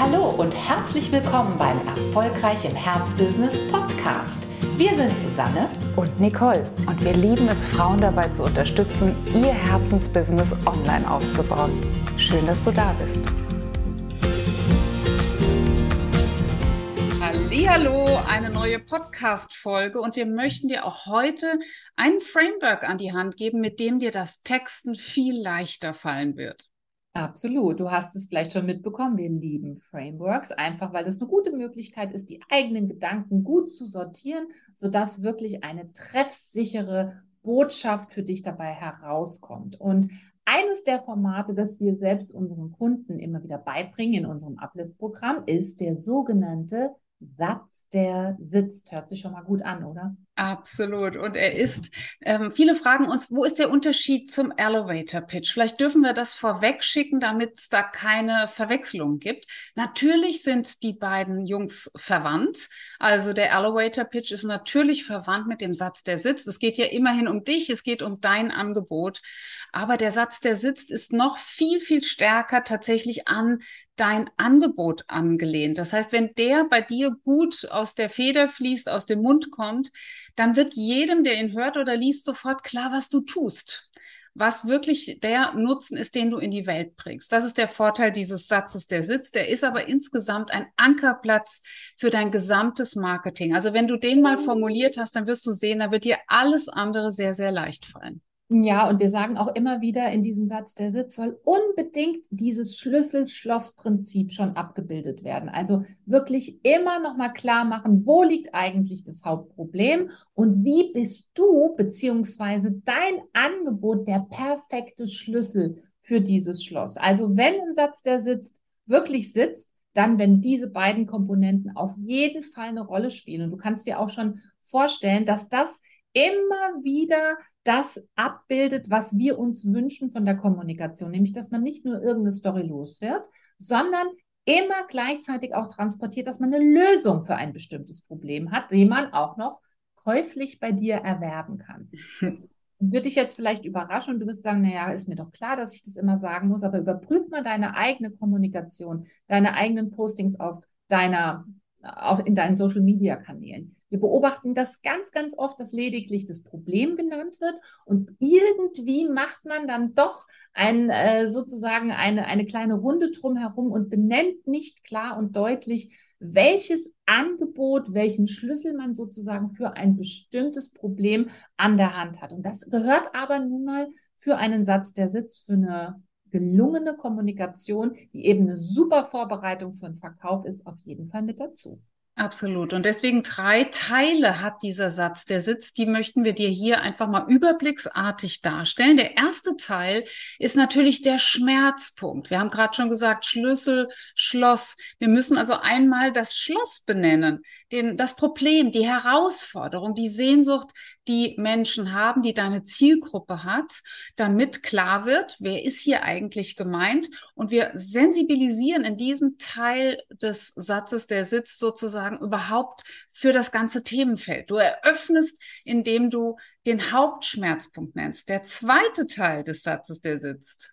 Hallo und herzlich willkommen beim Erfolgreich im Herzbusiness Podcast. Wir sind Susanne und Nicole und wir lieben es, Frauen dabei zu unterstützen, ihr Herzensbusiness online aufzubauen. Schön, dass du da bist. Hallo, eine neue Podcast-Folge und wir möchten dir auch heute ein Framework an die Hand geben, mit dem dir das Texten viel leichter fallen wird. Absolut. Du hast es vielleicht schon mitbekommen. Wir lieben Frameworks, einfach weil es eine gute Möglichkeit ist, die eigenen Gedanken gut zu sortieren, sodass wirklich eine treffsichere Botschaft für dich dabei herauskommt. Und eines der Formate, das wir selbst unseren Kunden immer wieder beibringen in unserem Uplift-Programm, ist der sogenannte Satz, der sitzt. Hört sich schon mal gut an, oder? Absolut. Und er ist, ähm, viele fragen uns, wo ist der Unterschied zum Elevator Pitch? Vielleicht dürfen wir das vorweg schicken, damit es da keine Verwechslung gibt. Natürlich sind die beiden Jungs verwandt. Also der Elevator Pitch ist natürlich verwandt mit dem Satz, der sitzt. Es geht ja immerhin um dich, es geht um dein Angebot. Aber der Satz, der sitzt, ist noch viel, viel stärker tatsächlich an dein Angebot angelehnt. Das heißt, wenn der bei dir gut aus der Feder fließt, aus dem Mund kommt, dann wird jedem, der ihn hört oder liest, sofort klar, was du tust. Was wirklich der Nutzen ist, den du in die Welt bringst. Das ist der Vorteil dieses Satzes, der sitzt. Der ist aber insgesamt ein Ankerplatz für dein gesamtes Marketing. Also wenn du den mal formuliert hast, dann wirst du sehen, da wird dir alles andere sehr, sehr leicht fallen. Ja, und wir sagen auch immer wieder in diesem Satz, der Sitz soll unbedingt dieses Schlüssel-Schloss-Prinzip schon abgebildet werden. Also wirklich immer nochmal klar machen, wo liegt eigentlich das Hauptproblem und wie bist du beziehungsweise dein Angebot der perfekte Schlüssel für dieses Schloss. Also wenn ein Satz, der sitzt, wirklich sitzt, dann, wenn diese beiden Komponenten auf jeden Fall eine Rolle spielen. Und du kannst dir auch schon vorstellen, dass das immer wieder das abbildet, was wir uns wünschen von der Kommunikation, nämlich dass man nicht nur irgendeine Story los wird, sondern immer gleichzeitig auch transportiert, dass man eine Lösung für ein bestimmtes Problem hat, die man auch noch käuflich bei dir erwerben kann. Das würde dich jetzt vielleicht überraschen und du wirst sagen, naja, ist mir doch klar, dass ich das immer sagen muss, aber überprüf mal deine eigene Kommunikation, deine eigenen Postings auf deiner, auch in deinen Social Media Kanälen. Wir beobachten das ganz, ganz oft, dass lediglich das Problem genannt wird und irgendwie macht man dann doch ein, äh, sozusagen eine, eine kleine Runde drumherum und benennt nicht klar und deutlich, welches Angebot, welchen Schlüssel man sozusagen für ein bestimmtes Problem an der Hand hat. Und das gehört aber nun mal für einen Satz, der sitzt für eine gelungene Kommunikation, die eben eine super Vorbereitung für einen Verkauf ist, auf jeden Fall mit dazu. Absolut. Und deswegen drei Teile hat dieser Satz, der sitzt, die möchten wir dir hier einfach mal überblicksartig darstellen. Der erste Teil ist natürlich der Schmerzpunkt. Wir haben gerade schon gesagt, Schlüssel, Schloss. Wir müssen also einmal das Schloss benennen, den, das Problem, die Herausforderung, die Sehnsucht, die Menschen haben, die deine Zielgruppe hat, damit klar wird, wer ist hier eigentlich gemeint. Und wir sensibilisieren in diesem Teil des Satzes, der sitzt sozusagen überhaupt für das ganze Themenfeld. Du eröffnest, indem du den Hauptschmerzpunkt nennst. Der zweite Teil des Satzes, der sitzt.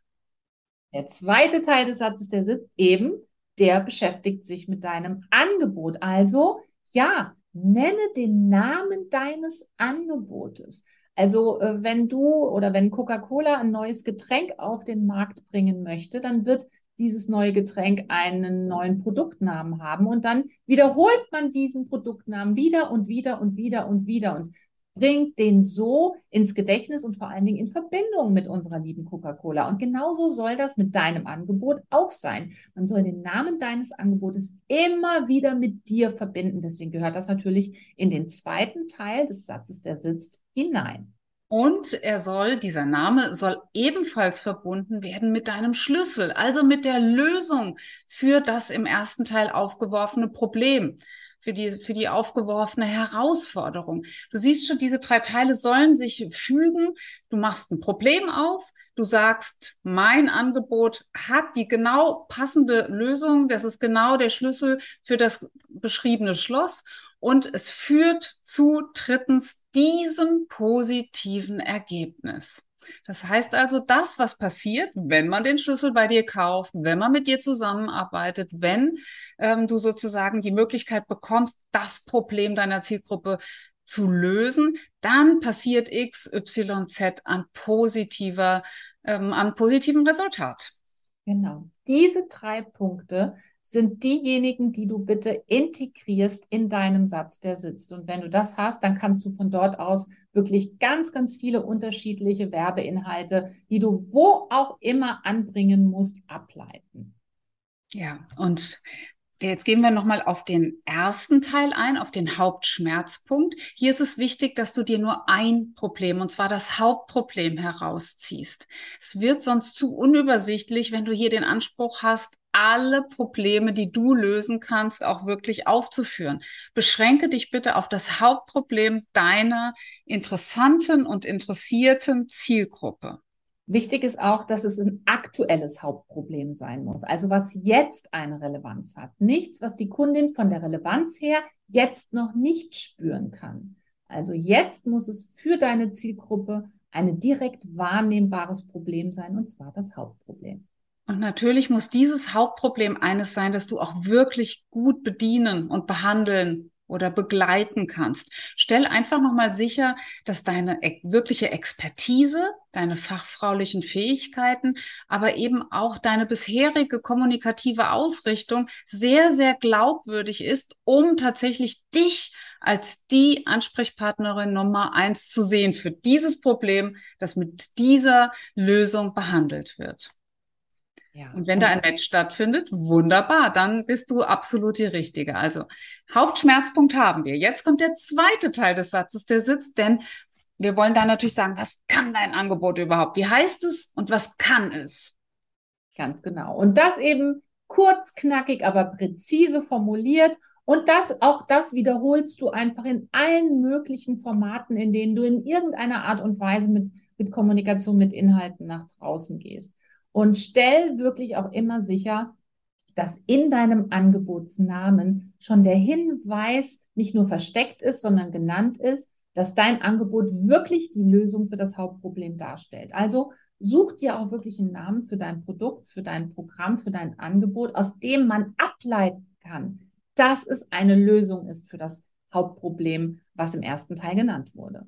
Der zweite Teil des Satzes, der sitzt eben, der beschäftigt sich mit deinem Angebot. Also, ja, nenne den Namen deines Angebotes. Also äh, wenn du oder wenn Coca-Cola ein neues Getränk auf den Markt bringen möchte, dann wird dieses neue Getränk einen neuen Produktnamen haben und dann wiederholt man diesen Produktnamen wieder und wieder und wieder und wieder und bringt den so ins Gedächtnis und vor allen Dingen in Verbindung mit unserer lieben Coca-Cola. Und genauso soll das mit deinem Angebot auch sein. Man soll den Namen deines Angebotes immer wieder mit dir verbinden. Deswegen gehört das natürlich in den zweiten Teil des Satzes, der sitzt, hinein. Und er soll, dieser Name soll ebenfalls verbunden werden mit deinem Schlüssel, also mit der Lösung für das im ersten Teil aufgeworfene Problem für die, für die aufgeworfene Herausforderung. Du siehst schon, diese drei Teile sollen sich fügen. Du machst ein Problem auf. Du sagst, mein Angebot hat die genau passende Lösung. Das ist genau der Schlüssel für das beschriebene Schloss. Und es führt zu drittens diesem positiven Ergebnis. Das heißt also, das, was passiert, wenn man den Schlüssel bei dir kauft, wenn man mit dir zusammenarbeitet, wenn ähm, du sozusagen die Möglichkeit bekommst, das Problem deiner Zielgruppe zu lösen, dann passiert X, Y, Z an positiver, ähm, an positivem Resultat. Genau. Diese drei Punkte sind diejenigen, die du bitte integrierst in deinem Satz, der sitzt. Und wenn du das hast, dann kannst du von dort aus wirklich ganz, ganz viele unterschiedliche Werbeinhalte, die du wo auch immer anbringen musst, ableiten. Ja, und Jetzt gehen wir nochmal auf den ersten Teil ein, auf den Hauptschmerzpunkt. Hier ist es wichtig, dass du dir nur ein Problem, und zwar das Hauptproblem herausziehst. Es wird sonst zu unübersichtlich, wenn du hier den Anspruch hast, alle Probleme, die du lösen kannst, auch wirklich aufzuführen. Beschränke dich bitte auf das Hauptproblem deiner interessanten und interessierten Zielgruppe. Wichtig ist auch, dass es ein aktuelles Hauptproblem sein muss, also was jetzt eine Relevanz hat. Nichts, was die Kundin von der Relevanz her jetzt noch nicht spüren kann. Also jetzt muss es für deine Zielgruppe ein direkt wahrnehmbares Problem sein, und zwar das Hauptproblem. Und natürlich muss dieses Hauptproblem eines sein, das du auch wirklich gut bedienen und behandeln oder begleiten kannst. Stell einfach nochmal sicher, dass deine wirkliche Expertise, deine fachfraulichen Fähigkeiten, aber eben auch deine bisherige kommunikative Ausrichtung sehr, sehr glaubwürdig ist, um tatsächlich dich als die Ansprechpartnerin Nummer eins zu sehen für dieses Problem, das mit dieser Lösung behandelt wird. Ja. Und wenn da ein Match stattfindet, wunderbar, dann bist du absolut die Richtige. Also Hauptschmerzpunkt haben wir. Jetzt kommt der zweite Teil des Satzes, der sitzt, denn wir wollen da natürlich sagen, was kann dein Angebot überhaupt? Wie heißt es und was kann es? Ganz genau. Und das eben kurz, knackig, aber präzise formuliert. Und das, auch das wiederholst du einfach in allen möglichen Formaten, in denen du in irgendeiner Art und Weise mit, mit Kommunikation, mit Inhalten nach draußen gehst. Und stell wirklich auch immer sicher, dass in deinem Angebotsnamen schon der Hinweis nicht nur versteckt ist, sondern genannt ist, dass dein Angebot wirklich die Lösung für das Hauptproblem darstellt. Also such dir auch wirklich einen Namen für dein Produkt, für dein Programm, für dein Angebot, aus dem man ableiten kann, dass es eine Lösung ist für das Hauptproblem, was im ersten Teil genannt wurde.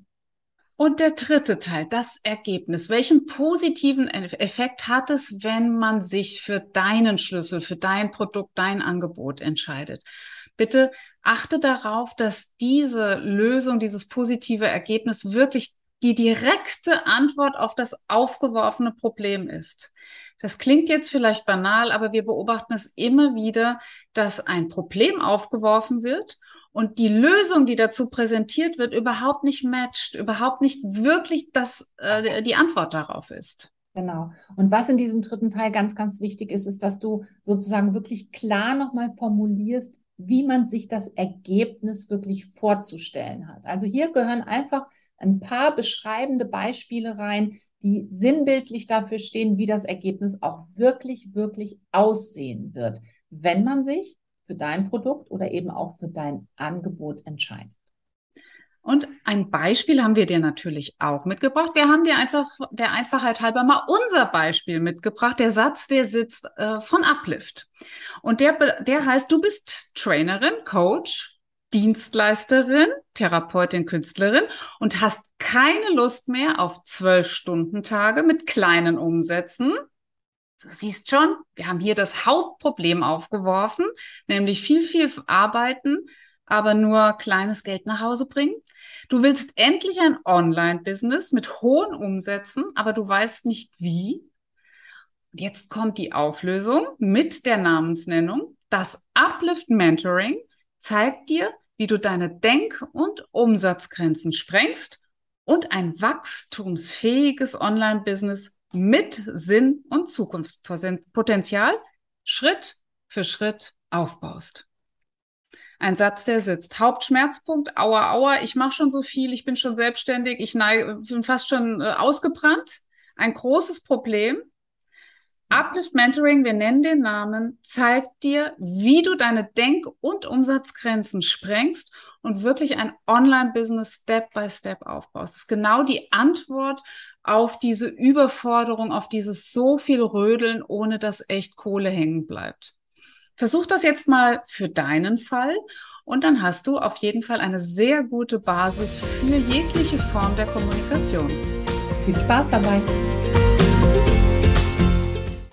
Und der dritte Teil, das Ergebnis. Welchen positiven Effekt hat es, wenn man sich für deinen Schlüssel, für dein Produkt, dein Angebot entscheidet? Bitte achte darauf, dass diese Lösung, dieses positive Ergebnis wirklich die direkte Antwort auf das aufgeworfene Problem ist. Das klingt jetzt vielleicht banal, aber wir beobachten es immer wieder, dass ein Problem aufgeworfen wird und die Lösung, die dazu präsentiert wird, überhaupt nicht matcht, überhaupt nicht wirklich das, äh, die Antwort darauf ist. Genau. Und was in diesem dritten Teil ganz, ganz wichtig ist, ist, dass du sozusagen wirklich klar nochmal formulierst, wie man sich das Ergebnis wirklich vorzustellen hat. Also hier gehören einfach ein paar beschreibende Beispiele rein, die sinnbildlich dafür stehen, wie das Ergebnis auch wirklich, wirklich aussehen wird, wenn man sich für dein Produkt oder eben auch für dein Angebot entscheidet. Und ein Beispiel haben wir dir natürlich auch mitgebracht. Wir haben dir einfach der Einfachheit halber mal unser Beispiel mitgebracht. Der Satz, der sitzt äh, von Uplift. Und der, der heißt, du bist Trainerin, Coach, Dienstleisterin, Therapeutin, Künstlerin und hast keine Lust mehr auf zwölf Stunden Tage mit kleinen Umsätzen, Du siehst schon, wir haben hier das Hauptproblem aufgeworfen, nämlich viel, viel arbeiten, aber nur kleines Geld nach Hause bringen. Du willst endlich ein Online-Business mit hohen Umsätzen, aber du weißt nicht wie. Und jetzt kommt die Auflösung mit der Namensnennung. Das Uplift Mentoring zeigt dir, wie du deine Denk- und Umsatzgrenzen sprengst und ein wachstumsfähiges Online-Business mit Sinn und Zukunftspotenzial Schritt für Schritt aufbaust. Ein Satz, der sitzt. Hauptschmerzpunkt, aua, aua, ich mache schon so viel, ich bin schon selbstständig, ich neige, bin fast schon äh, ausgebrannt. Ein großes Problem. Uplift Mentoring, wir nennen den Namen, zeigt dir, wie du deine Denk- und Umsatzgrenzen sprengst und wirklich ein Online-Business Step by Step aufbaust. Das ist genau die Antwort auf diese Überforderung, auf dieses so viel Rödeln, ohne dass echt Kohle hängen bleibt. Versuch das jetzt mal für deinen Fall und dann hast du auf jeden Fall eine sehr gute Basis für jegliche Form der Kommunikation. Viel Spaß dabei!